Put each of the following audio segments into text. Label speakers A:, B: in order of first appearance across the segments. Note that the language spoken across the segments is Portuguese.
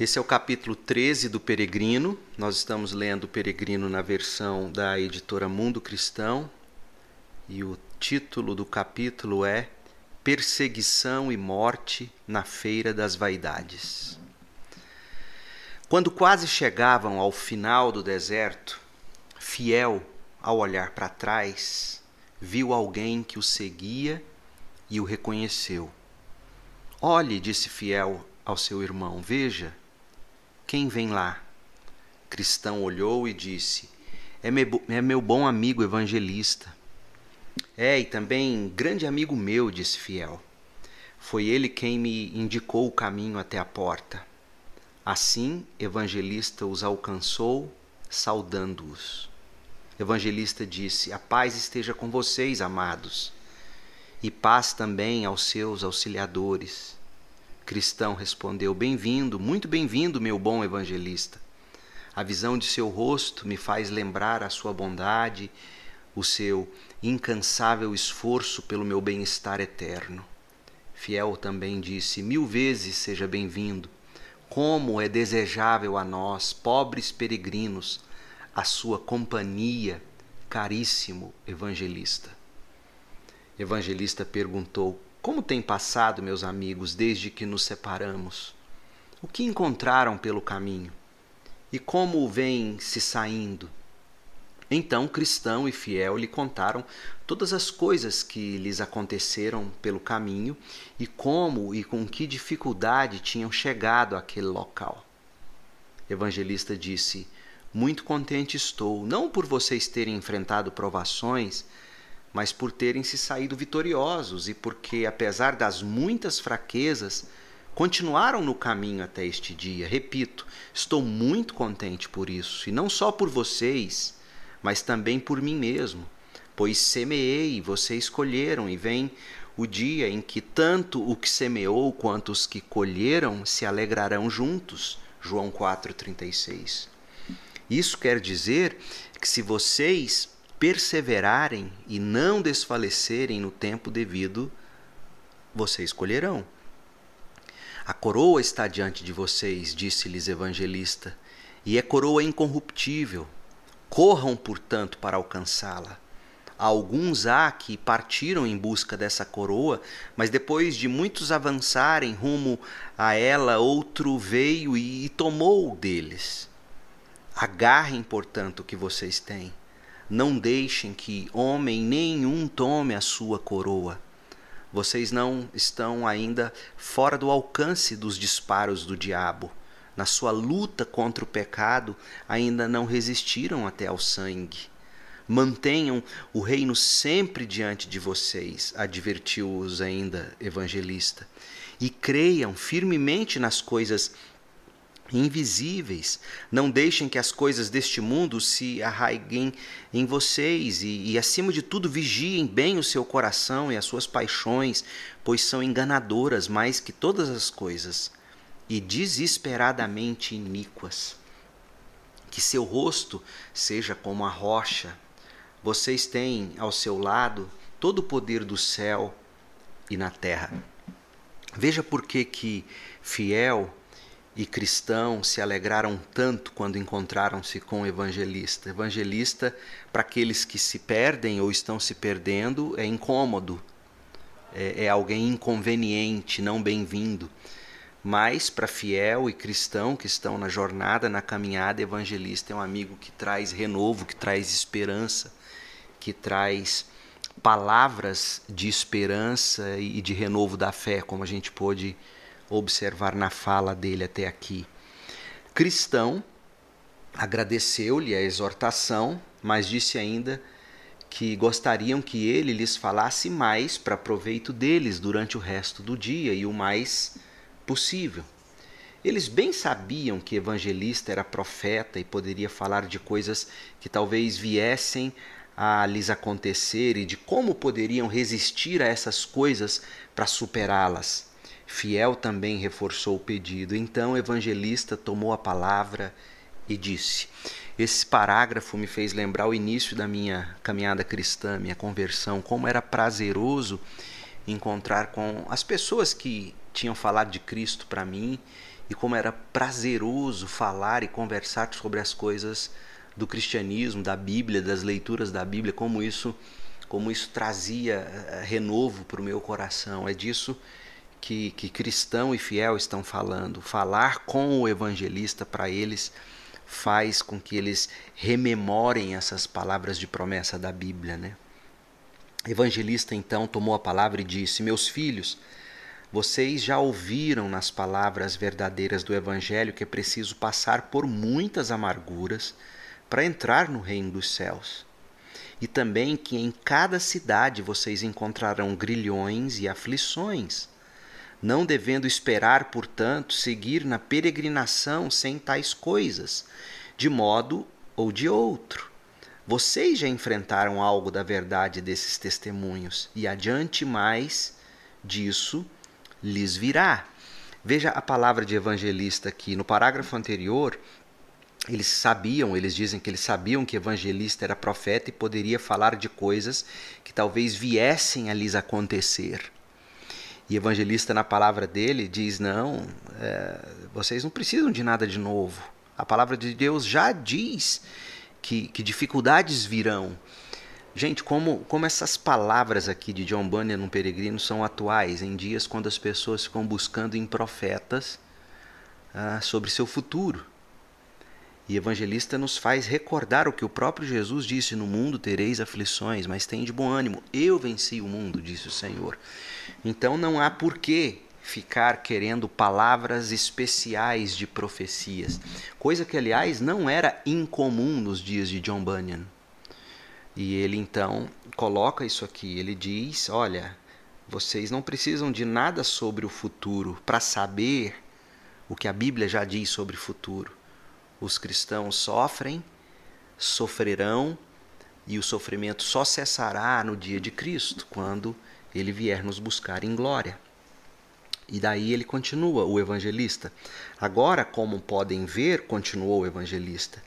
A: Esse é o capítulo 13 do Peregrino. Nós estamos lendo o Peregrino na versão da editora Mundo Cristão. E o título do capítulo é Perseguição e Morte na Feira das Vaidades. Quando quase chegavam ao final do deserto, Fiel, ao olhar para trás, viu alguém que o seguia e o reconheceu. Olhe, disse Fiel ao seu irmão, veja, quem vem lá? Cristão olhou e disse: é meu, é meu bom amigo evangelista. É, e também grande amigo meu, disse Fiel. Foi ele quem me indicou o caminho até a porta. Assim, Evangelista os alcançou, saudando-os. Evangelista disse: A paz esteja com vocês, amados, e paz também aos seus auxiliadores. Cristão respondeu: Bem-vindo, muito bem-vindo, meu bom evangelista. A visão de seu rosto me faz lembrar a sua bondade, o seu incansável esforço pelo meu bem-estar eterno. Fiel também disse: Mil vezes seja bem-vindo. Como é desejável a nós, pobres peregrinos, a sua companhia, caríssimo evangelista. Evangelista perguntou: como tem passado, meus amigos, desde que nos separamos? O que encontraram pelo caminho? E como vem se saindo? Então, cristão e fiel lhe contaram todas as coisas que lhes aconteceram pelo caminho e como e com que dificuldade tinham chegado àquele local. Evangelista disse: Muito contente estou, não por vocês terem enfrentado provações, mas por terem se saído vitoriosos e porque, apesar das muitas fraquezas, continuaram no caminho até este dia. Repito, estou muito contente por isso, e não só por vocês, mas também por mim mesmo, pois semeei vocês colheram, e vem o dia em que tanto o que semeou quanto os que colheram se alegrarão juntos. João 4:36. Isso quer dizer que se vocês perseverarem e não desfalecerem no tempo devido, vocês colherão. A coroa está diante de vocês, disse-lhes Evangelista, e é coroa incorruptível. Corram, portanto, para alcançá-la. Alguns há que partiram em busca dessa coroa, mas depois de muitos avançarem rumo a ela, outro veio e tomou deles. Agarrem, portanto, o que vocês têm não deixem que homem nenhum tome a sua coroa. Vocês não estão ainda fora do alcance dos disparos do diabo. Na sua luta contra o pecado, ainda não resistiram até ao sangue. Mantenham o reino sempre diante de vocês, advertiu-os ainda evangelista, e creiam firmemente nas coisas invisíveis. Não deixem que as coisas deste mundo se arraiguem em vocês e, e, acima de tudo, vigiem bem o seu coração e as suas paixões, pois são enganadoras mais que todas as coisas e desesperadamente iníquas. Que seu rosto seja como a rocha. Vocês têm ao seu lado todo o poder do céu e na terra. Veja por que que fiel e cristão se alegraram tanto quando encontraram-se com o evangelista. Evangelista, para aqueles que se perdem ou estão se perdendo, é incômodo, é, é alguém inconveniente, não bem-vindo. Mas para fiel e cristão que estão na jornada, na caminhada, evangelista é um amigo que traz renovo, que traz esperança, que traz palavras de esperança e de renovo da fé, como a gente pôde observar na fala dele até aqui. Cristão agradeceu-lhe a exortação, mas disse ainda que gostariam que ele lhes falasse mais para proveito deles durante o resto do dia e o mais possível. Eles bem sabiam que evangelista era profeta e poderia falar de coisas que talvez viessem a lhes acontecer e de como poderiam resistir a essas coisas para superá-las. Fiel também reforçou o pedido. Então o evangelista tomou a palavra e disse: Esse parágrafo me fez lembrar o início da minha caminhada cristã, minha conversão, como era prazeroso encontrar com as pessoas que tinham falado de Cristo para mim e como era prazeroso falar e conversar sobre as coisas do cristianismo, da Bíblia, das leituras da Bíblia, como isso, como isso trazia eh, renovo para o meu coração. É disso que, que cristão e fiel estão falando. Falar com o evangelista para eles faz com que eles rememorem essas palavras de promessa da Bíblia, né? Evangelista então tomou a palavra e disse: Meus filhos, vocês já ouviram nas palavras verdadeiras do Evangelho que é preciso passar por muitas amarguras para entrar no reino dos céus. E também que em cada cidade vocês encontrarão grilhões e aflições, não devendo esperar, portanto, seguir na peregrinação sem tais coisas, de modo ou de outro. Vocês já enfrentaram algo da verdade desses testemunhos, e adiante mais disso lhes virá. Veja a palavra de evangelista aqui. No parágrafo anterior, eles sabiam, eles dizem que eles sabiam que evangelista era profeta e poderia falar de coisas que talvez viessem a lhes acontecer. E evangelista, na palavra dele, diz: Não, é, vocês não precisam de nada de novo. A palavra de Deus já diz que, que dificuldades virão. Gente, como, como essas palavras aqui de John Bunyan no Peregrino são atuais em dias quando as pessoas ficam buscando em profetas ah, sobre seu futuro. E evangelista nos faz recordar o que o próprio Jesus disse: No mundo tereis aflições, mas tem de bom ânimo. Eu venci o mundo, disse o Senhor. Então não há porquê ficar querendo palavras especiais de profecias, coisa que, aliás, não era incomum nos dias de John Bunyan. E ele então coloca isso aqui. Ele diz: Olha, vocês não precisam de nada sobre o futuro para saber o que a Bíblia já diz sobre o futuro os cristãos sofrem, sofrerão, e o sofrimento só cessará no dia de Cristo, quando ele vier nos buscar em glória. E daí ele continua, o evangelista. Agora, como podem ver, continuou o evangelista,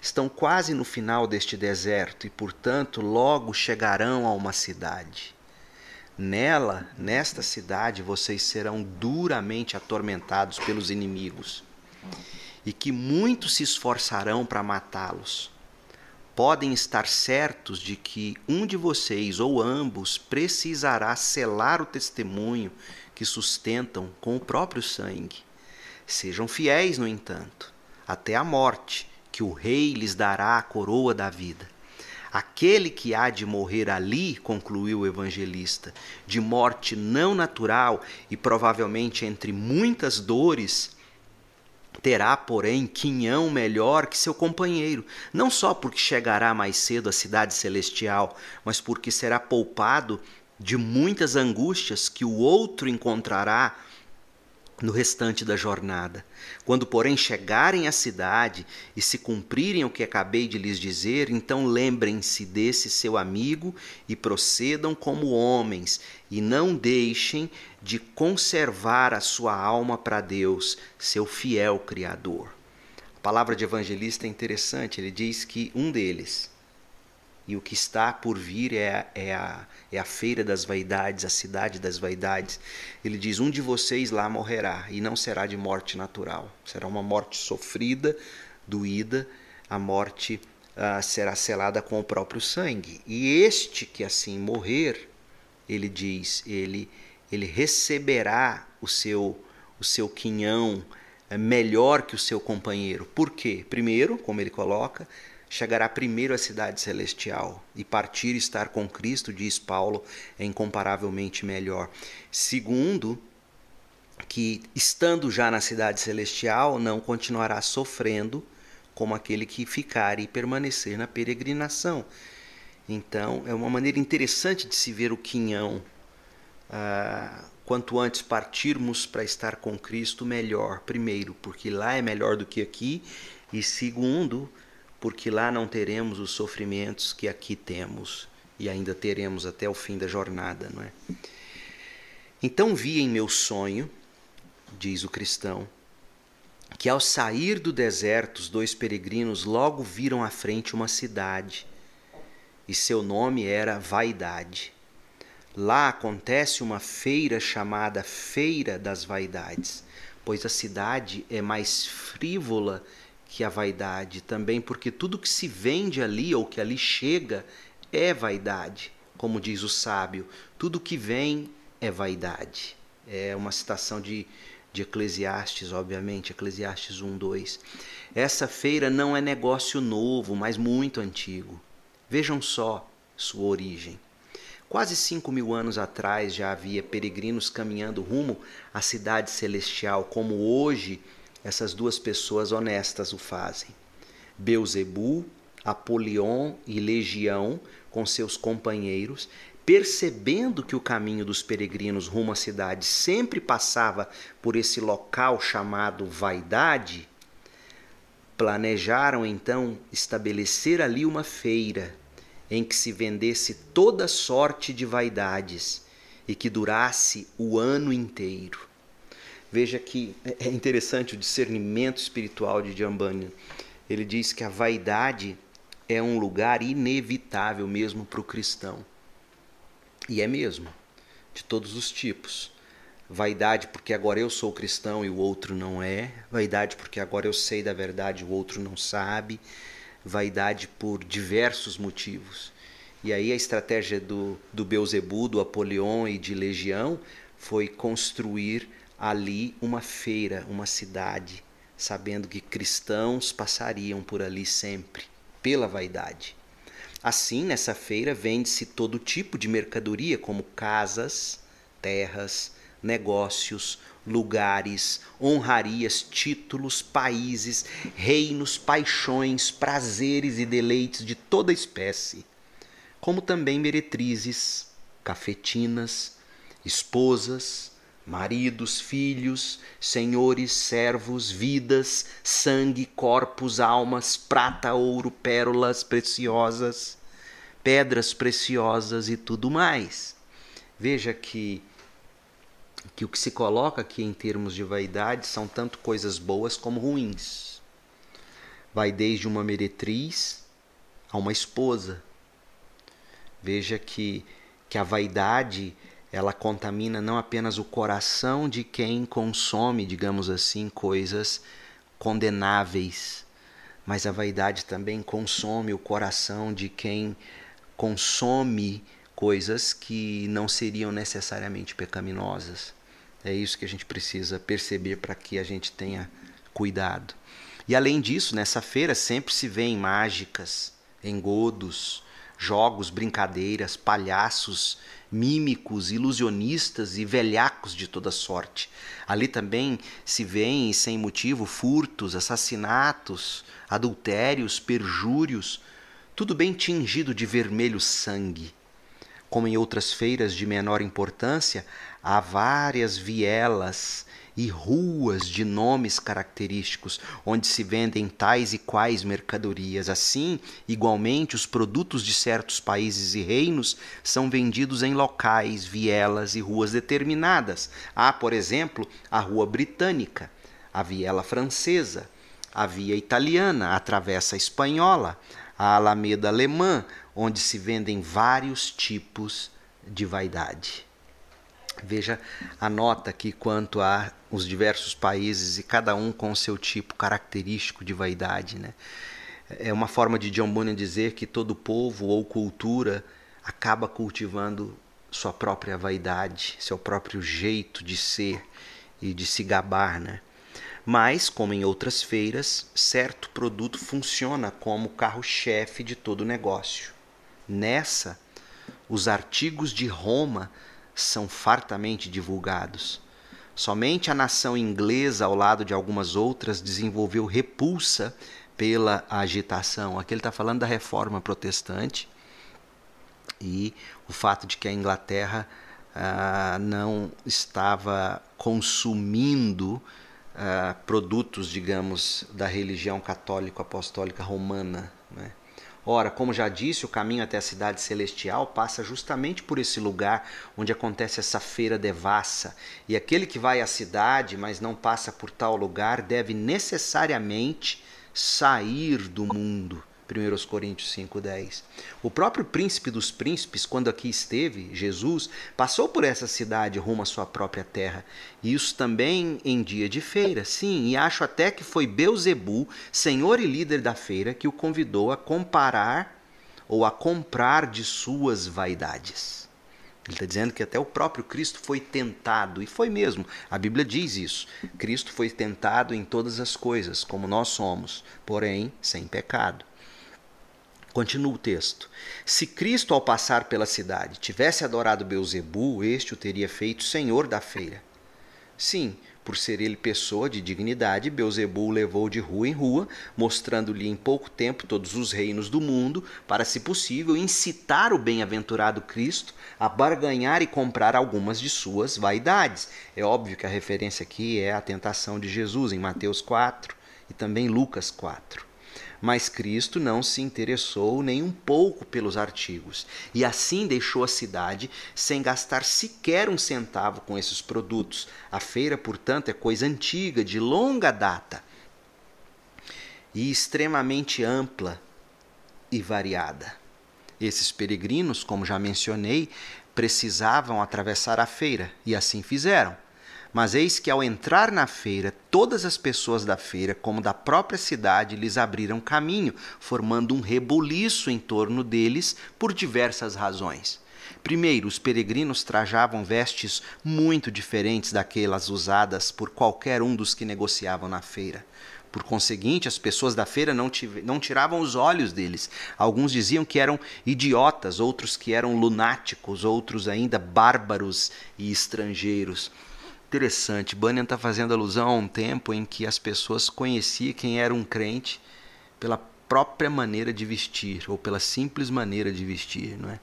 A: estão quase no final deste deserto e, portanto, logo chegarão a uma cidade. Nela, nesta cidade, vocês serão duramente atormentados pelos inimigos e que muitos se esforçarão para matá-los. Podem estar certos de que um de vocês ou ambos precisará selar o testemunho que sustentam com o próprio sangue. Sejam fiéis, no entanto, até a morte, que o rei lhes dará a coroa da vida. Aquele que há de morrer ali, concluiu o evangelista, de morte não natural e provavelmente entre muitas dores, Terá, porém, quinhão melhor que seu companheiro, não só porque chegará mais cedo à cidade celestial, mas porque será poupado de muitas angústias que o outro encontrará no restante da jornada. Quando, porém, chegarem à cidade e se cumprirem o que acabei de lhes dizer, então lembrem-se desse seu amigo e procedam como homens, e não deixem de conservar a sua alma para Deus, seu fiel Criador. A palavra de evangelista é interessante, ele diz que um deles, e o que está por vir é, é, a, é a feira das vaidades, a cidade das vaidades. Ele diz: Um de vocês lá morrerá, e não será de morte natural, será uma morte sofrida, doída, a morte uh, será selada com o próprio sangue. E este que assim morrer, ele diz, ele, ele receberá o seu, o seu quinhão eh, melhor que o seu companheiro. Por quê? Primeiro, como ele coloca, chegará primeiro à cidade celestial e partir e estar com Cristo, diz Paulo, é incomparavelmente melhor. Segundo, que estando já na cidade celestial, não continuará sofrendo como aquele que ficar e permanecer na peregrinação. Então, é uma maneira interessante de se ver o quinhão. Ah, quanto antes partirmos para estar com Cristo, melhor. Primeiro, porque lá é melhor do que aqui, e segundo, porque lá não teremos os sofrimentos que aqui temos e ainda teremos até o fim da jornada, não é? Então vi em meu sonho, diz o cristão, que ao sair do deserto os dois peregrinos logo viram à frente uma cidade, e seu nome era Vaidade. Lá acontece uma feira chamada Feira das Vaidades pois a cidade é mais frívola que a vaidade, também porque tudo que se vende ali ou que ali chega é vaidade, como diz o sábio, tudo que vem é vaidade. É uma citação de, de Eclesiastes, obviamente, Eclesiastes 1, 2. Essa feira não é negócio novo, mas muito antigo. Vejam só sua origem. Quase cinco mil anos atrás já havia peregrinos caminhando rumo à cidade celestial, como hoje essas duas pessoas honestas o fazem. Beuzebu, Apolion e Legião, com seus companheiros, percebendo que o caminho dos peregrinos rumo à cidade sempre passava por esse local chamado vaidade, planejaram então estabelecer ali uma feira em que se vendesse toda sorte de vaidades e que durasse o ano inteiro. Veja que é, é interessante o discernimento espiritual de Jambani. Ele diz que a vaidade é um lugar inevitável mesmo para o cristão. E é mesmo, de todos os tipos. Vaidade porque agora eu sou cristão e o outro não é. Vaidade porque agora eu sei da verdade e o outro não sabe. Vaidade por diversos motivos. E aí a estratégia do, do Beuzebu, do Apolion e de Legião foi construir ali uma feira, uma cidade, sabendo que cristãos passariam por ali sempre, pela vaidade. Assim, nessa feira vende-se todo tipo de mercadoria, como casas, terras, negócios, lugares, honrarias, títulos, países, reinos, paixões, prazeres e deleites de toda espécie, como também meretrizes, cafetinas, esposas, maridos, filhos, senhores, servos, vidas, sangue, corpos, almas, prata, ouro, pérolas preciosas, pedras preciosas e tudo mais. Veja que que o que se coloca aqui em termos de vaidade são tanto coisas boas como ruins. Vai desde uma meretriz a uma esposa. Veja que que a vaidade ela contamina não apenas o coração de quem consome, digamos assim, coisas condenáveis, mas a vaidade também consome o coração de quem consome coisas que não seriam necessariamente pecaminosas. É isso que a gente precisa perceber para que a gente tenha cuidado. E além disso, nessa feira sempre se vêem mágicas, engodos, jogos, brincadeiras, palhaços, mímicos, ilusionistas e velhacos de toda sorte. Ali também se vêem, sem motivo, furtos, assassinatos, adultérios, perjúrios, tudo bem tingido de vermelho sangue. Como em outras feiras de menor importância, há várias vielas e ruas de nomes característicos, onde se vendem tais e quais mercadorias. Assim, igualmente, os produtos de certos países e reinos são vendidos em locais, vielas e ruas determinadas. Há, por exemplo, a Rua Britânica, a viela francesa, a via italiana, a travessa espanhola, a alameda alemã, onde se vendem vários tipos de vaidade. Veja a nota aqui quanto a os diversos países e cada um com seu tipo característico de vaidade. Né? É uma forma de John Bunyan dizer que todo povo ou cultura acaba cultivando sua própria vaidade, seu próprio jeito de ser e de se gabar. Né? Mas, como em outras feiras, certo produto funciona como carro-chefe de todo negócio. Nessa, os artigos de Roma são fartamente divulgados. Somente a nação inglesa, ao lado de algumas outras, desenvolveu repulsa pela agitação. Aqui ele está falando da reforma protestante e o fato de que a Inglaterra ah, não estava consumindo ah, produtos, digamos, da religião católico-apostólica romana. Ora, como já disse, o caminho até a cidade celestial passa justamente por esse lugar onde acontece essa feira devassa. E aquele que vai à cidade, mas não passa por tal lugar, deve necessariamente sair do mundo, 1 Coríntios 5,10. O próprio príncipe dos príncipes, quando aqui esteve, Jesus, passou por essa cidade rumo à sua própria terra. Isso também em dia de feira, sim, e acho até que foi Beuzebu, senhor e líder da feira, que o convidou a comparar ou a comprar de suas vaidades. Ele está dizendo que até o próprio Cristo foi tentado, e foi mesmo. A Bíblia diz isso. Cristo foi tentado em todas as coisas, como nós somos, porém sem pecado. Continua o texto. Se Cristo, ao passar pela cidade, tivesse adorado Beuzebu, este o teria feito senhor da feira. Sim, por ser ele pessoa de dignidade, Beuzebu o levou de rua em rua, mostrando-lhe em pouco tempo todos os reinos do mundo, para, se possível, incitar o bem-aventurado Cristo a barganhar e comprar algumas de suas vaidades. É óbvio que a referência aqui é a tentação de Jesus em Mateus 4 e também Lucas 4. Mas Cristo não se interessou nem um pouco pelos artigos, e assim deixou a cidade sem gastar sequer um centavo com esses produtos. A feira, portanto, é coisa antiga, de longa data, e extremamente ampla e variada. Esses peregrinos, como já mencionei, precisavam atravessar a feira, e assim fizeram. Mas eis que ao entrar na feira, todas as pessoas da feira, como da própria cidade, lhes abriram caminho, formando um rebuliço em torno deles por diversas razões. Primeiro, os peregrinos trajavam vestes muito diferentes daquelas usadas por qualquer um dos que negociavam na feira. Por conseguinte, as pessoas da feira não, não tiravam os olhos deles. Alguns diziam que eram idiotas, outros que eram lunáticos, outros ainda bárbaros e estrangeiros. Interessante, Bunyan está fazendo alusão a um tempo em que as pessoas conheciam quem era um crente pela própria maneira de vestir, ou pela simples maneira de vestir, não é?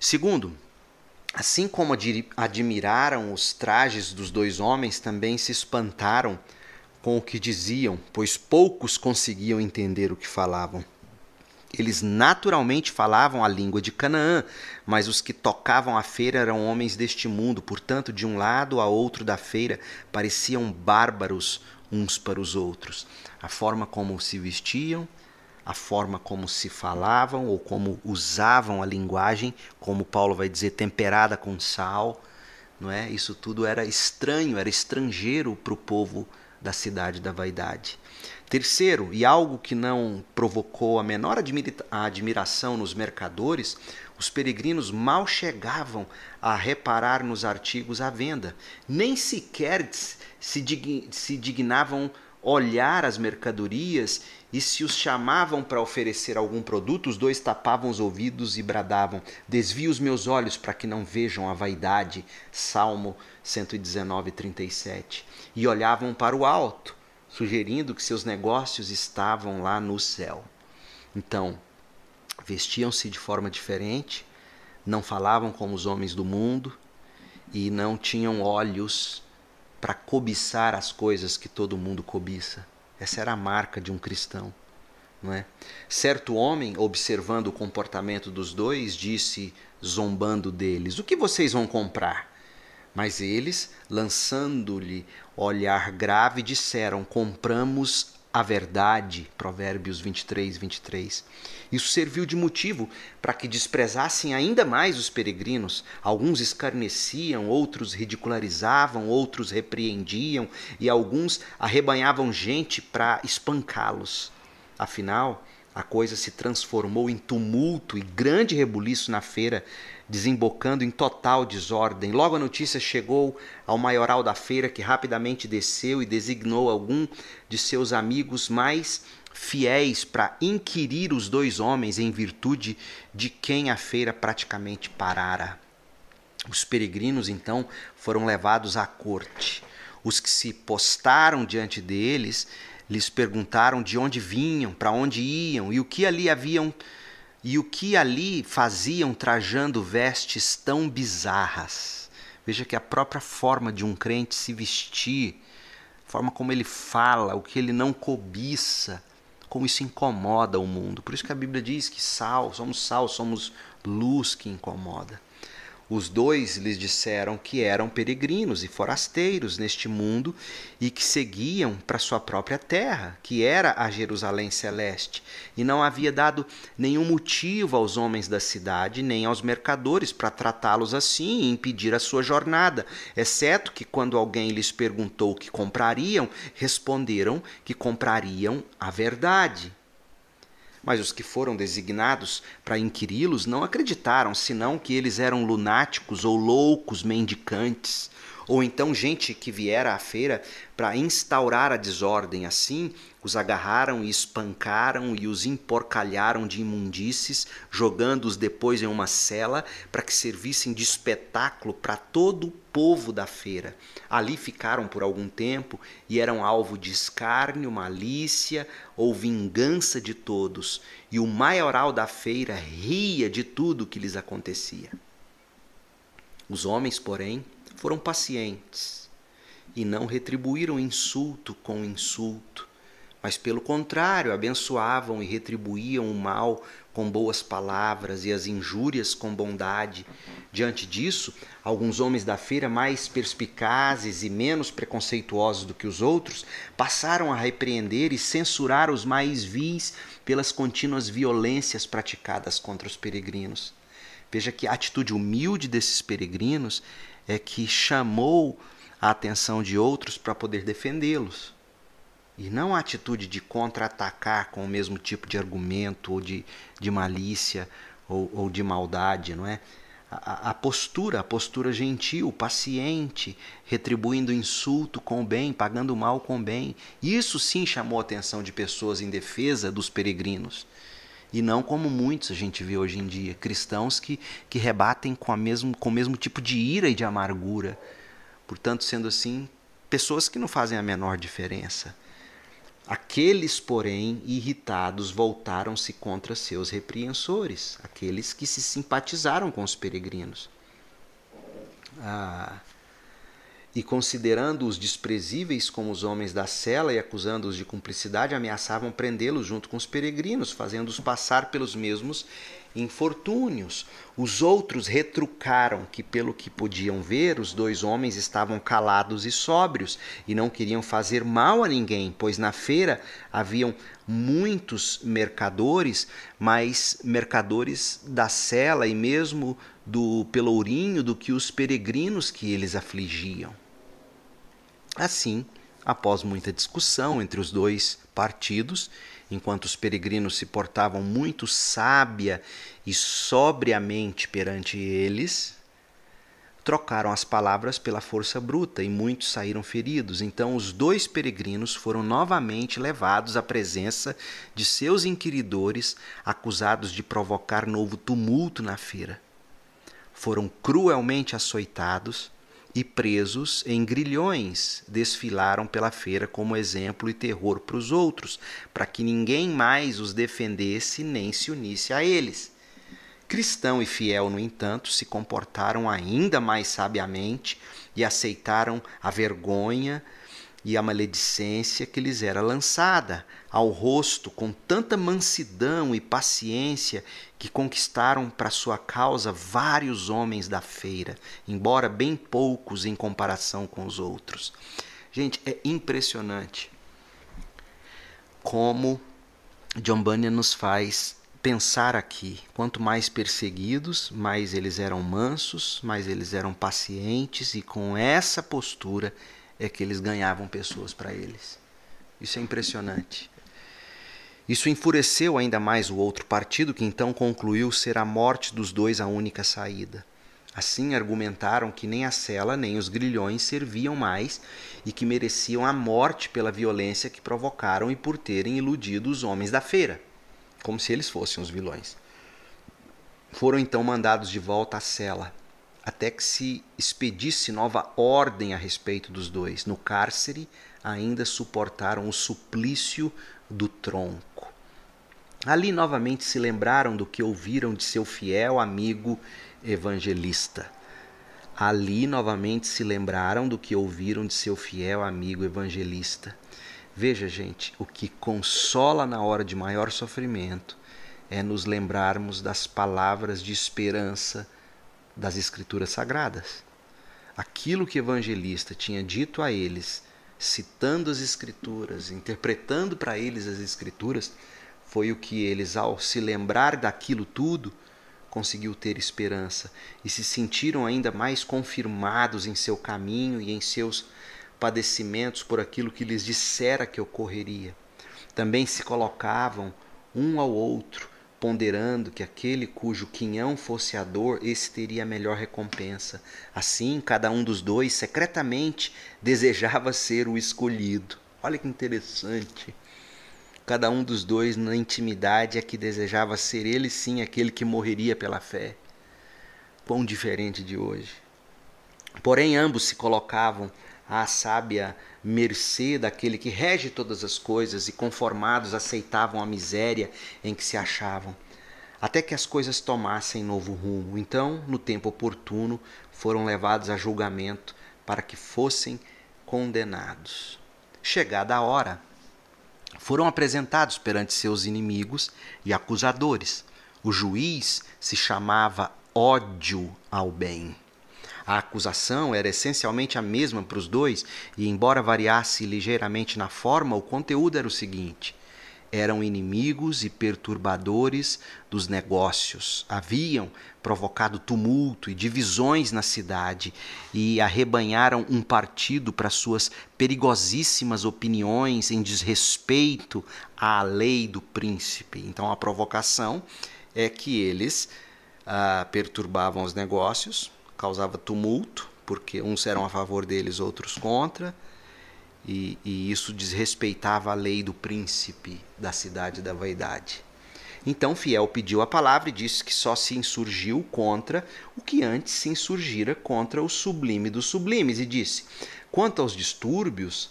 A: Segundo, assim como admiraram os trajes dos dois homens, também se espantaram com o que diziam, pois poucos conseguiam entender o que falavam. Eles naturalmente falavam a língua de Canaã, mas os que tocavam a feira eram homens deste mundo, portanto, de um lado a outro da feira pareciam bárbaros uns para os outros. A forma como se vestiam, a forma como se falavam ou como usavam a linguagem, como Paulo vai dizer, temperada com sal, não é? Isso tudo era estranho, era estrangeiro para o povo da cidade da vaidade. Terceiro, e algo que não provocou a menor admiração nos mercadores, os peregrinos mal chegavam a reparar nos artigos à venda, nem sequer se, dignavam olhar as mercadorias e se os chamavam para oferecer algum produto, os dois tapavam os ouvidos e bradavam: Desvia os meus olhos para que não vejam a vaidade. Salmo 119, 37. E olhavam para o alto sugerindo que seus negócios estavam lá no céu. Então, vestiam-se de forma diferente, não falavam como os homens do mundo e não tinham olhos para cobiçar as coisas que todo mundo cobiça. Essa era a marca de um cristão. Não é? Certo homem, observando o comportamento dos dois, disse, zombando deles: O que vocês vão comprar? Mas eles, lançando-lhe olhar grave, disseram: Compramos a verdade. Provérbios 23, 23. Isso serviu de motivo para que desprezassem ainda mais os peregrinos. Alguns escarneciam, outros ridicularizavam, outros repreendiam e alguns arrebanhavam gente para espancá-los. Afinal, a coisa se transformou em tumulto e grande rebuliço na feira, desembocando em total desordem. Logo a notícia chegou ao maioral da feira, que rapidamente desceu e designou algum de seus amigos mais fiéis para inquirir os dois homens em virtude de quem a feira praticamente parara. Os peregrinos então foram levados à corte. Os que se postaram diante deles lhes perguntaram de onde vinham, para onde iam e o que ali haviam e o que ali faziam trajando vestes tão bizarras. Veja que a própria forma de um crente se vestir, a forma como ele fala, o que ele não cobiça, como isso incomoda o mundo. Por isso que a Bíblia diz que sal, somos sal, somos luz que incomoda. Os dois lhes disseram que eram peregrinos e forasteiros neste mundo e que seguiam para sua própria terra, que era a Jerusalém celeste, e não havia dado nenhum motivo aos homens da cidade nem aos mercadores para tratá-los assim e impedir a sua jornada, exceto que quando alguém lhes perguntou o que comprariam, responderam que comprariam a verdade. Mas os que foram designados para inquiri-los não acreditaram, senão que eles eram lunáticos ou loucos mendicantes, ou então gente que viera à feira para instaurar a desordem. Assim, os agarraram e espancaram e os emporcalharam de imundícies, jogando-os depois em uma cela para que servissem de espetáculo para todo o povo da feira. Ali ficaram por algum tempo e eram alvo de escárnio, malícia ou vingança de todos, e o maioral da feira ria de tudo que lhes acontecia. Os homens, porém, foram pacientes e não retribuíram insulto com insulto, mas pelo contrário, abençoavam e retribuíam o mal com boas palavras e as injúrias com bondade. Diante disso, alguns homens da feira, mais perspicazes e menos preconceituosos do que os outros, passaram a repreender e censurar os mais vis pelas contínuas violências praticadas contra os peregrinos. Veja que a atitude humilde desses peregrinos é que chamou a atenção de outros para poder defendê-los. E não a atitude de contra-atacar com o mesmo tipo de argumento ou de, de malícia ou, ou de maldade, não é? A, a, postura, a postura gentil, paciente, retribuindo insulto com bem, pagando mal com bem. Isso sim chamou a atenção de pessoas em defesa dos peregrinos. E não como muitos a gente vê hoje em dia, cristãos que, que rebatem com, a mesmo, com o mesmo tipo de ira e de amargura. Portanto, sendo assim, pessoas que não fazem a menor diferença. Aqueles, porém, irritados, voltaram-se contra seus repreensores, aqueles que se simpatizaram com os peregrinos. Ah, e considerando-os desprezíveis como os homens da cela e acusando-os de cumplicidade, ameaçavam prendê-los junto com os peregrinos, fazendo-os passar pelos mesmos infortúnios. Os outros retrucaram que, pelo que podiam ver, os dois homens estavam calados e sóbrios e não queriam fazer mal a ninguém, pois na feira haviam muitos mercadores, mas mercadores da cela e mesmo do pelourinho do que os peregrinos que eles afligiam. Assim, após muita discussão entre os dois partidos, enquanto os peregrinos se portavam muito sábia e sobriamente perante eles, trocaram as palavras pela força bruta e muitos saíram feridos. Então os dois peregrinos foram novamente levados à presença de seus inquiridores, acusados de provocar novo tumulto na feira. Foram cruelmente açoitados e presos em grilhões desfilaram pela feira como exemplo e terror para os outros, para que ninguém mais os defendesse nem se unisse a eles. Cristão e fiel, no entanto, se comportaram ainda mais sabiamente e aceitaram a vergonha e a maledicência que lhes era lançada ao rosto com tanta mansidão e paciência que conquistaram para sua causa vários homens da feira, embora bem poucos em comparação com os outros. Gente, é impressionante como John Bunyan nos faz pensar aqui. Quanto mais perseguidos, mais eles eram mansos, mais eles eram pacientes e com essa postura é que eles ganhavam pessoas para eles. Isso é impressionante. Isso enfureceu ainda mais o outro partido, que então concluiu ser a morte dos dois a única saída. Assim argumentaram que nem a cela nem os grilhões serviam mais e que mereciam a morte pela violência que provocaram e por terem iludido os homens da feira, como se eles fossem os vilões. Foram então mandados de volta à cela, até que se expedisse nova ordem a respeito dos dois. No cárcere ainda suportaram o suplício do tronco. Ali novamente se lembraram do que ouviram de seu fiel amigo evangelista. Ali novamente se lembraram do que ouviram de seu fiel amigo evangelista. Veja, gente, o que consola na hora de maior sofrimento é nos lembrarmos das palavras de esperança das Escrituras Sagradas. Aquilo que o evangelista tinha dito a eles, citando as Escrituras, interpretando para eles as Escrituras, foi o que eles, ao se lembrar daquilo tudo, conseguiu ter esperança e se sentiram ainda mais confirmados em seu caminho e em seus padecimentos por aquilo que lhes dissera que ocorreria. Também se colocavam um ao outro, ponderando que aquele cujo quinhão fosse a dor, esse teria a melhor recompensa. Assim, cada um dos dois secretamente desejava ser o escolhido. Olha que interessante. Cada um dos dois, na intimidade, é que desejava ser ele sim aquele que morreria pela fé. Quão diferente de hoje. Porém, ambos se colocavam à sábia mercê daquele que rege todas as coisas e conformados aceitavam a miséria em que se achavam, até que as coisas tomassem novo rumo. Então, no tempo oportuno, foram levados a julgamento para que fossem condenados. Chegada a hora, foram apresentados perante seus inimigos e acusadores. O juiz se chamava ódio ao bem. A acusação era essencialmente a mesma para os dois, e embora variasse ligeiramente na forma, o conteúdo era o seguinte: eram inimigos e perturbadores dos negócios. Haviam provocado tumulto e divisões na cidade e arrebanharam um partido para suas perigosíssimas opiniões em desrespeito à lei do príncipe. Então a provocação é que eles ah, perturbavam os negócios, causava tumulto, porque uns eram a favor deles, outros contra e, e isso desrespeitava a lei do príncipe da cidade da vaidade. Então Fiel pediu a palavra e disse que só se insurgiu contra o que antes se insurgira contra o sublime dos sublimes, e disse: Quanto aos distúrbios,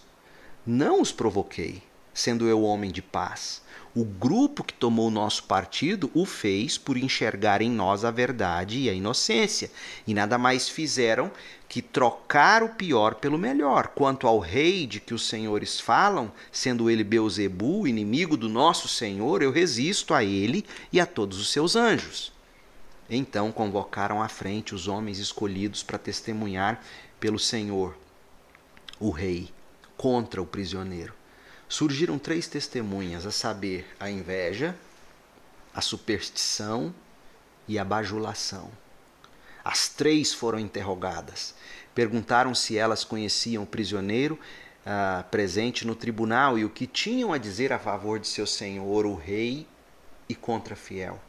A: não os provoquei, sendo eu homem de paz. O grupo que tomou nosso partido o fez por enxergar em nós a verdade e a inocência, e nada mais fizeram que trocar o pior pelo melhor. Quanto ao rei de que os senhores falam, sendo ele Beuzebu, inimigo do nosso Senhor, eu resisto a ele e a todos os seus anjos. Então convocaram à frente os homens escolhidos para testemunhar pelo Senhor, o rei, contra o prisioneiro surgiram três testemunhas, a saber, a inveja, a superstição e a bajulação. As três foram interrogadas. Perguntaram se elas conheciam o prisioneiro uh, presente no tribunal e o que tinham a dizer a favor de seu senhor, o rei, e contra fiel.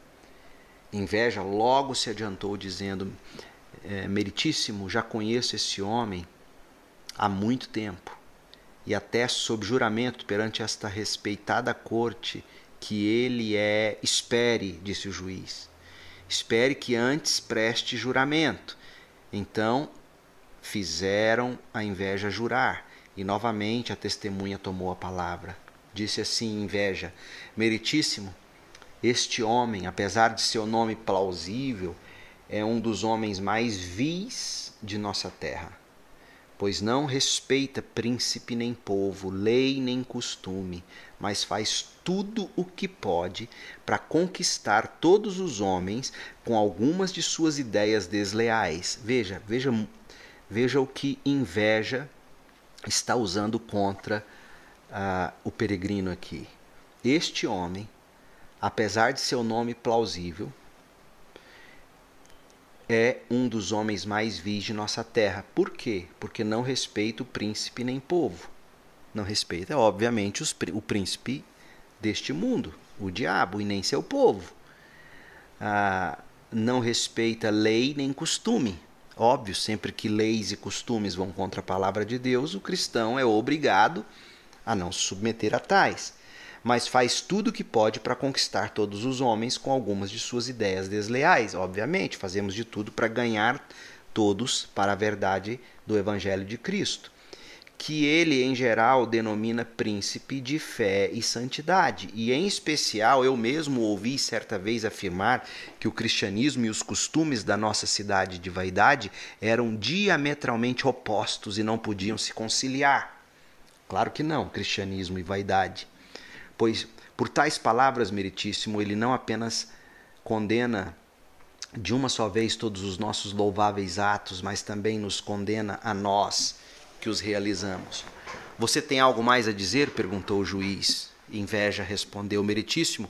A: Inveja logo se adiantou, dizendo: é, Meritíssimo, já conheço esse homem há muito tempo e até sob juramento perante esta respeitada corte que ele é, espere, disse o juiz. Espere que antes preste juramento. Então fizeram a inveja jurar, e novamente a testemunha tomou a palavra. Disse assim: Inveja, meritíssimo, este homem, apesar de seu nome plausível, é um dos homens mais vis de nossa terra pois não respeita príncipe nem povo, lei nem costume, mas faz tudo o que pode para conquistar todos os homens com algumas de suas ideias desleais. Veja, veja, veja o que inveja está usando contra uh, o peregrino aqui. Este homem, apesar de seu nome plausível, é um dos homens mais vis de nossa terra. Por quê? Porque não respeita o príncipe nem povo. Não respeita, obviamente, os, o príncipe deste mundo, o diabo, e nem seu povo. Ah, não respeita lei nem costume. Óbvio, sempre que leis e costumes vão contra a palavra de Deus, o cristão é obrigado a não se submeter a tais mas faz tudo o que pode para conquistar todos os homens com algumas de suas ideias desleais. Obviamente, fazemos de tudo para ganhar todos para a verdade do Evangelho de Cristo, que ele, em geral, denomina príncipe de fé e santidade. E, em especial, eu mesmo ouvi certa vez afirmar que o cristianismo e os costumes da nossa cidade de vaidade eram diametralmente opostos e não podiam se conciliar. Claro que não, cristianismo e vaidade pois por tais palavras, meritíssimo, ele não apenas condena de uma só vez todos os nossos louváveis atos, mas também nos condena a nós que os realizamos. Você tem algo mais a dizer? perguntou o juiz. Inveja respondeu: Meritíssimo,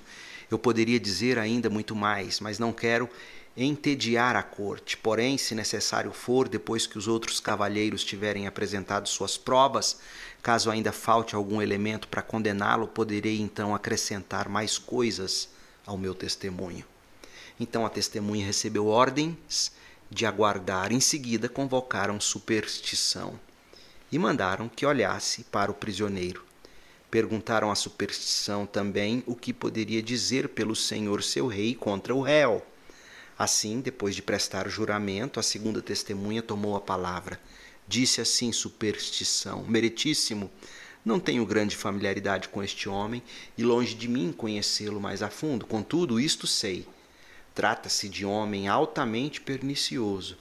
A: eu poderia dizer ainda muito mais, mas não quero entediar a corte. Porém, se necessário for, depois que os outros cavalheiros tiverem apresentado suas provas, caso ainda falte algum elemento para condená-lo, poderei então acrescentar mais coisas ao meu testemunho. Então a testemunha recebeu ordens de aguardar. Em seguida, convocaram superstição e mandaram que olhasse para o prisioneiro. Perguntaram à superstição também o que poderia dizer pelo Senhor seu rei contra o réu. Assim, depois de prestar juramento, a segunda testemunha tomou a palavra. Disse assim superstição: Meritíssimo, não tenho grande familiaridade com este homem e longe de mim conhecê-lo mais a fundo. Contudo, isto sei Trata-se de homem altamente pernicioso,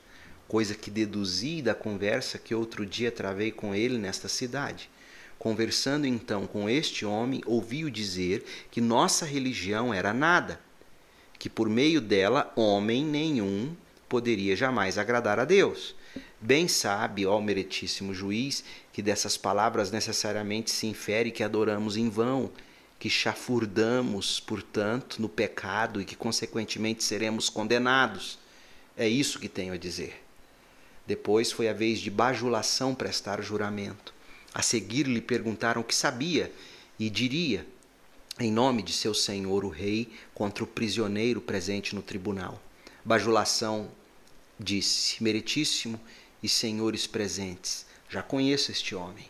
A: coisa que deduzi da conversa que outro dia travei com ele nesta cidade. Conversando então com este homem, ouvi-o dizer que nossa religião era nada, que por meio dela homem nenhum poderia jamais agradar a Deus. Bem sabe, ó meritíssimo juiz, que dessas palavras necessariamente se infere que adoramos em vão que chafurdamos, portanto, no pecado e que, consequentemente, seremos condenados. É isso que tenho a dizer. Depois foi a vez de bajulação prestar juramento. A seguir lhe perguntaram o que sabia e diria, em nome de seu senhor o rei, contra o prisioneiro presente no tribunal. Bajulação disse: Meritíssimo e senhores presentes, já conheço este homem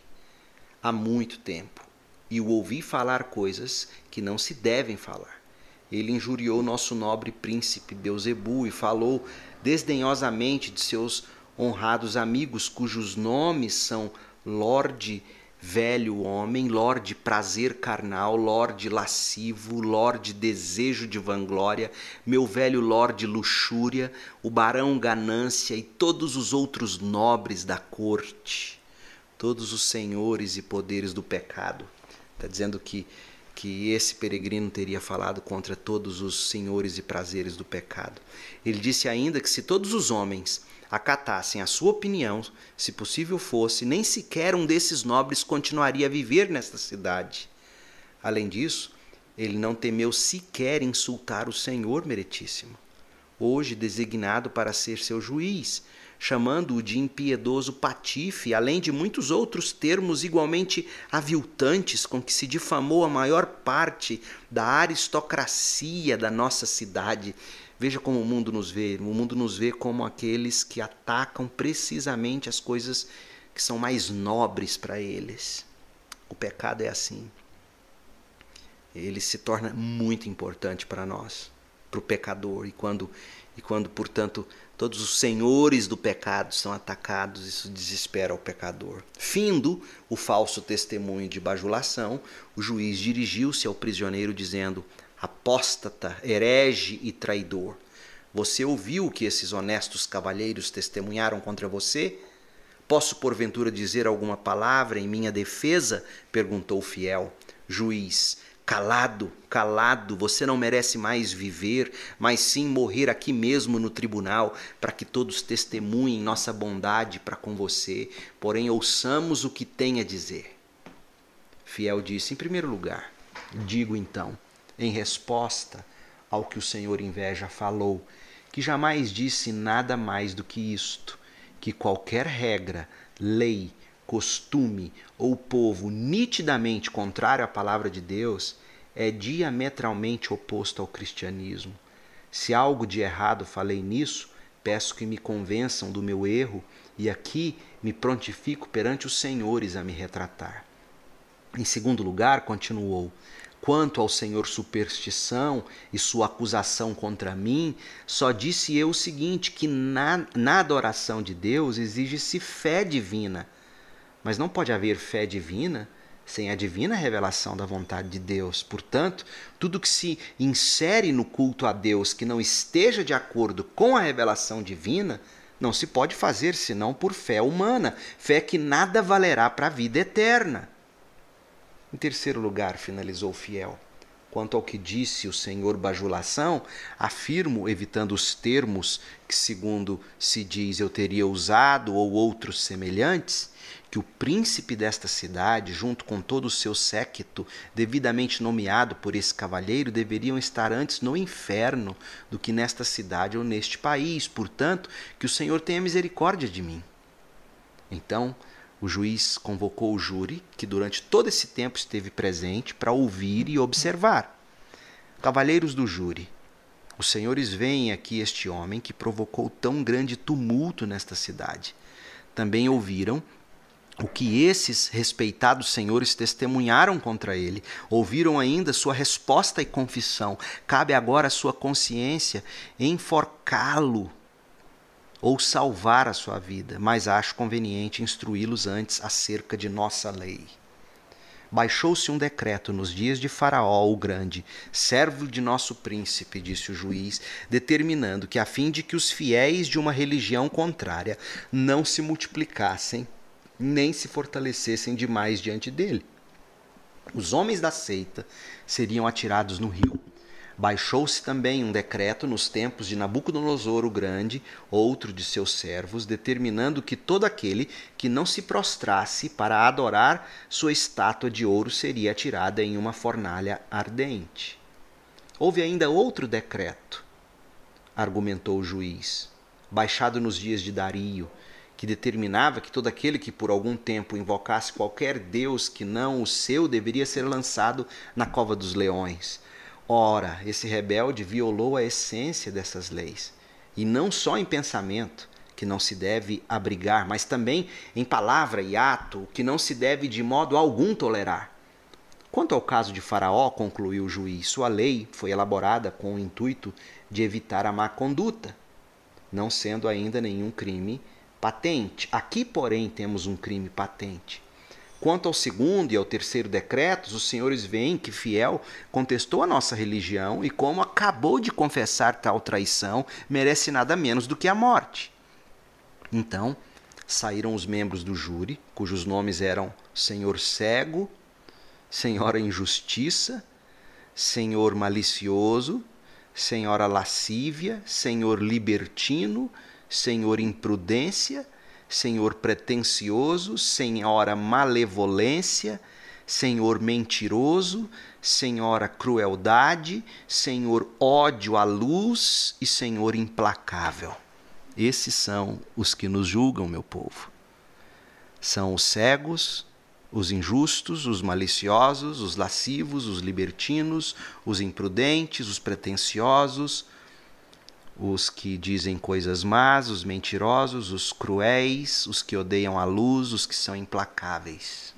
A: há muito tempo e o ouvi falar coisas que não se devem falar. Ele injuriou nosso nobre príncipe Beuzebu e falou desdenhosamente de seus honrados amigos, cujos nomes são Lorde Velho Homem, Lorde Prazer Carnal, Lorde Lascivo, Lorde Desejo de Vanglória, meu velho Lorde Luxúria, o Barão Ganância e todos os outros nobres da corte, todos os senhores e poderes do pecado Está dizendo que, que esse peregrino teria falado contra todos os senhores e prazeres do pecado. Ele disse ainda que se todos os homens acatassem a sua opinião, se possível fosse, nem sequer um desses nobres continuaria a viver nesta cidade. Além disso, ele não temeu sequer insultar o Senhor Meritíssimo, hoje designado para ser seu juiz, chamando-o de impiedoso patife, além de muitos outros termos igualmente aviltantes com que se difamou a maior parte da aristocracia da nossa cidade. Veja como o mundo nos vê. O mundo nos vê como aqueles que atacam precisamente as coisas que são mais nobres para eles. O pecado é assim. Ele se torna muito importante para nós, para o pecador. E quando, e quando, portanto, Todos os senhores do pecado são atacados, isso desespera o pecador. Findo o falso testemunho de bajulação, o juiz dirigiu-se ao prisioneiro dizendo: Apóstata, herege e traidor, você ouviu o que esses honestos cavalheiros testemunharam contra você? Posso porventura dizer alguma palavra em minha defesa? perguntou o fiel. Juiz, Calado, calado, você não merece mais viver, mas sim morrer aqui mesmo no tribunal, para que todos testemunhem nossa bondade para com você, porém ouçamos o que tem a dizer. Fiel disse: Em primeiro lugar, digo então, em resposta ao que o Senhor inveja falou, que jamais disse nada mais do que isto, que qualquer regra, lei, costume ou povo nitidamente contrário à palavra de Deus é diametralmente oposto ao cristianismo. Se algo de errado falei nisso, peço que me convençam do meu erro e aqui me prontifico perante os senhores a me retratar. Em segundo lugar, continuou: Quanto ao senhor superstição e sua acusação contra mim, só disse eu o seguinte: que na, na adoração de Deus exige-se fé divina mas não pode haver fé divina sem a divina revelação da vontade de Deus. Portanto, tudo que se insere no culto a Deus que não esteja de acordo com a revelação divina, não se pode fazer senão por fé humana, fé que nada valerá para a vida eterna. Em terceiro lugar, finalizou fiel, quanto ao que disse o senhor bajulação, afirmo, evitando os termos que, segundo se diz, eu teria usado ou outros semelhantes, que o príncipe desta cidade, junto com todo o seu séquito, devidamente nomeado por esse cavalheiro, deveriam estar antes no inferno do que nesta cidade ou neste país. Portanto, que o Senhor tenha misericórdia de mim. Então, o juiz convocou o júri, que durante todo esse tempo esteve presente, para ouvir e observar. Cavalheiros do júri, os senhores veem aqui este homem que provocou tão grande tumulto nesta cidade. Também ouviram o que esses respeitados senhores testemunharam contra ele. Ouviram ainda sua resposta e confissão. Cabe agora à sua consciência enforcá-lo ou salvar a sua vida, mas acho conveniente instruí-los antes acerca de nossa lei. Baixou-se um decreto nos dias de Faraó o Grande, servo de nosso príncipe, disse o juiz, determinando que, a fim de que os fiéis de uma religião contrária não se multiplicassem nem se fortalecessem demais diante dele. Os homens da seita seriam atirados no rio. Baixou-se também um decreto nos tempos de Nabucodonosor o Grande, outro de seus servos, determinando que todo aquele que não se prostrasse para adorar sua estátua de ouro seria atirada em uma fornalha ardente. Houve ainda outro decreto, argumentou o juiz, baixado nos dias de Dario, que determinava que todo aquele que por algum tempo invocasse qualquer deus que não o seu deveria ser lançado na cova dos leões. Ora, esse rebelde violou a essência dessas leis, e não só em pensamento, que não se deve abrigar, mas também em palavra e ato, que não se deve de modo algum tolerar. Quanto ao caso de Faraó, concluiu o juiz, sua lei foi elaborada com o intuito de evitar a má conduta, não sendo ainda nenhum crime patente. Aqui, porém, temos um crime patente. Quanto ao segundo e ao terceiro decretos, os senhores veem que Fiel contestou a nossa religião e, como acabou de confessar tal traição, merece nada menos do que a morte. Então, saíram os membros do júri, cujos nomes eram Senhor Cego, Senhora Injustiça, Senhor Malicioso, Senhora Lascívia, Senhor Libertino, senhor imprudência, senhor pretensioso, senhora malevolência, senhor mentiroso, senhora crueldade, senhor ódio à luz e senhor implacável. Esses são os que nos julgam, meu povo. São os cegos, os injustos, os maliciosos, os lascivos, os libertinos, os imprudentes, os pretensiosos, os que dizem coisas más, os mentirosos, os cruéis, os que odeiam a luz, os que são implacáveis.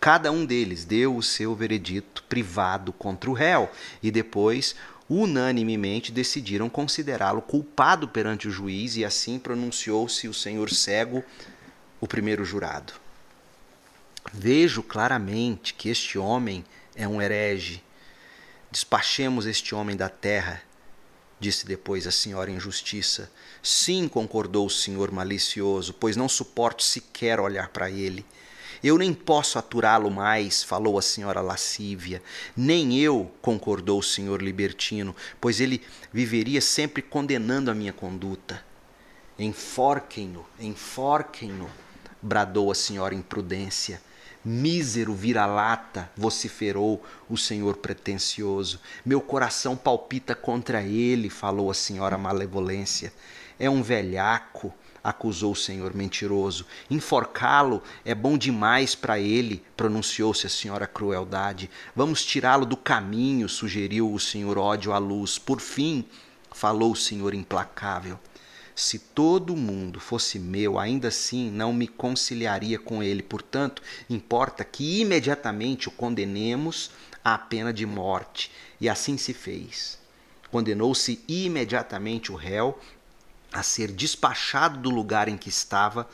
A: Cada um deles deu o seu veredito privado contra o réu e depois unanimemente decidiram considerá-lo culpado perante o juiz e assim pronunciou-se o senhor cego, o primeiro jurado. Vejo claramente que este homem é um herege. Despachemos este homem da terra disse depois a senhora injustiça. Sim, concordou o senhor malicioso, pois não suporto sequer olhar para ele. Eu nem posso aturá-lo mais, falou a senhora lascívia. Nem eu, concordou o senhor libertino, pois ele viveria sempre condenando a minha conduta. Enforquem-no, enforquem-no, bradou a senhora imprudência. Mísero vira-lata, vociferou o senhor pretensioso. Meu coração palpita contra ele, falou a senhora malevolência. É um velhaco, acusou o senhor mentiroso. Enforcá-lo é bom demais para ele, pronunciou-se a senhora crueldade. Vamos tirá-lo do caminho, sugeriu o senhor ódio à luz. Por fim, falou o senhor implacável. Se todo mundo fosse meu, ainda assim não me conciliaria com ele. Portanto, importa que imediatamente o condenemos à pena de morte. E assim se fez. Condenou-se imediatamente o réu a ser despachado do lugar em que estava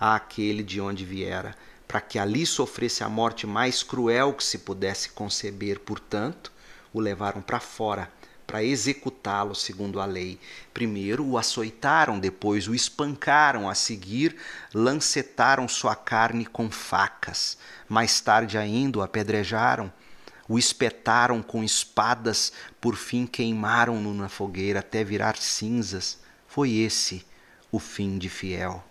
A: àquele de onde viera, para que ali sofresse a morte mais cruel que se pudesse conceber. Portanto, o levaram para fora para executá-lo segundo a lei. Primeiro o açoitaram, depois o espancaram, a seguir lancetaram sua carne com facas. Mais tarde ainda o apedrejaram. o espetaram com espadas, por fim queimaram-no na fogueira até virar cinzas. Foi esse o fim de Fiel.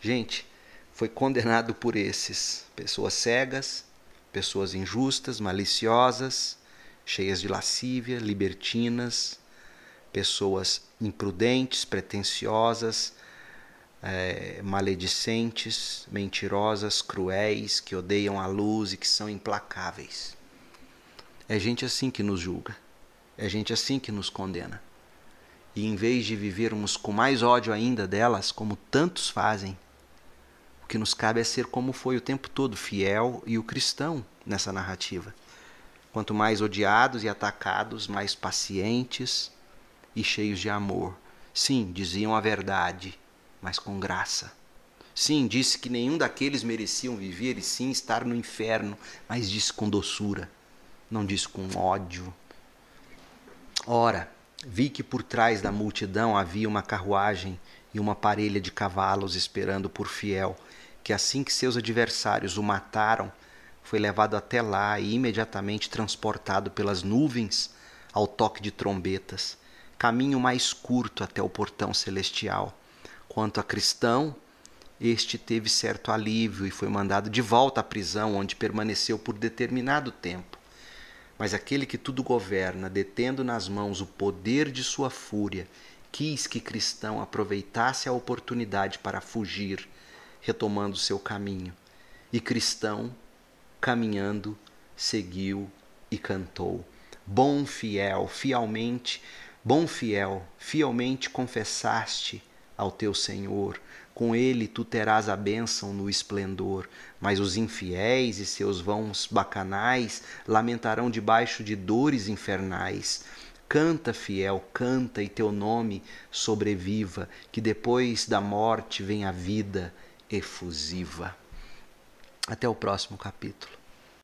A: Gente, foi condenado por esses, pessoas cegas, pessoas injustas, maliciosas, cheias de lascívia, libertinas, pessoas imprudentes, pretensiosas, é, maledicentes, mentirosas, cruéis, que odeiam a luz e que são implacáveis. É gente assim que nos julga, é gente assim que nos condena. E em vez de vivermos com mais ódio ainda delas, como tantos fazem, o que nos cabe é ser como foi o tempo todo, fiel e o cristão nessa narrativa. Quanto mais odiados e atacados, mais pacientes e cheios de amor. Sim, diziam a verdade, mas com graça. Sim, disse que nenhum daqueles mereciam viver e sim estar no inferno, mas disse com doçura, não disse com ódio. Ora, vi que por trás da multidão havia uma carruagem e uma parelha de cavalos esperando por fiel, que assim que seus adversários o mataram, foi levado até lá e imediatamente transportado pelas nuvens ao toque de trombetas, caminho mais curto até o portão celestial. Quanto a cristão, este teve certo alívio e foi mandado de volta à prisão, onde permaneceu por determinado tempo. Mas aquele que tudo governa, detendo nas mãos o poder de sua fúria, quis que cristão aproveitasse a oportunidade para fugir, retomando seu caminho. E cristão caminhando, seguiu e cantou. Bom fiel, fielmente, bom fiel, fielmente confessaste ao teu Senhor. Com ele tu terás a bênção no esplendor, mas os infiéis e seus vãos bacanais lamentarão debaixo de dores infernais. Canta, fiel, canta, e teu nome sobreviva, que depois da morte vem a vida efusiva. Até o próximo capítulo.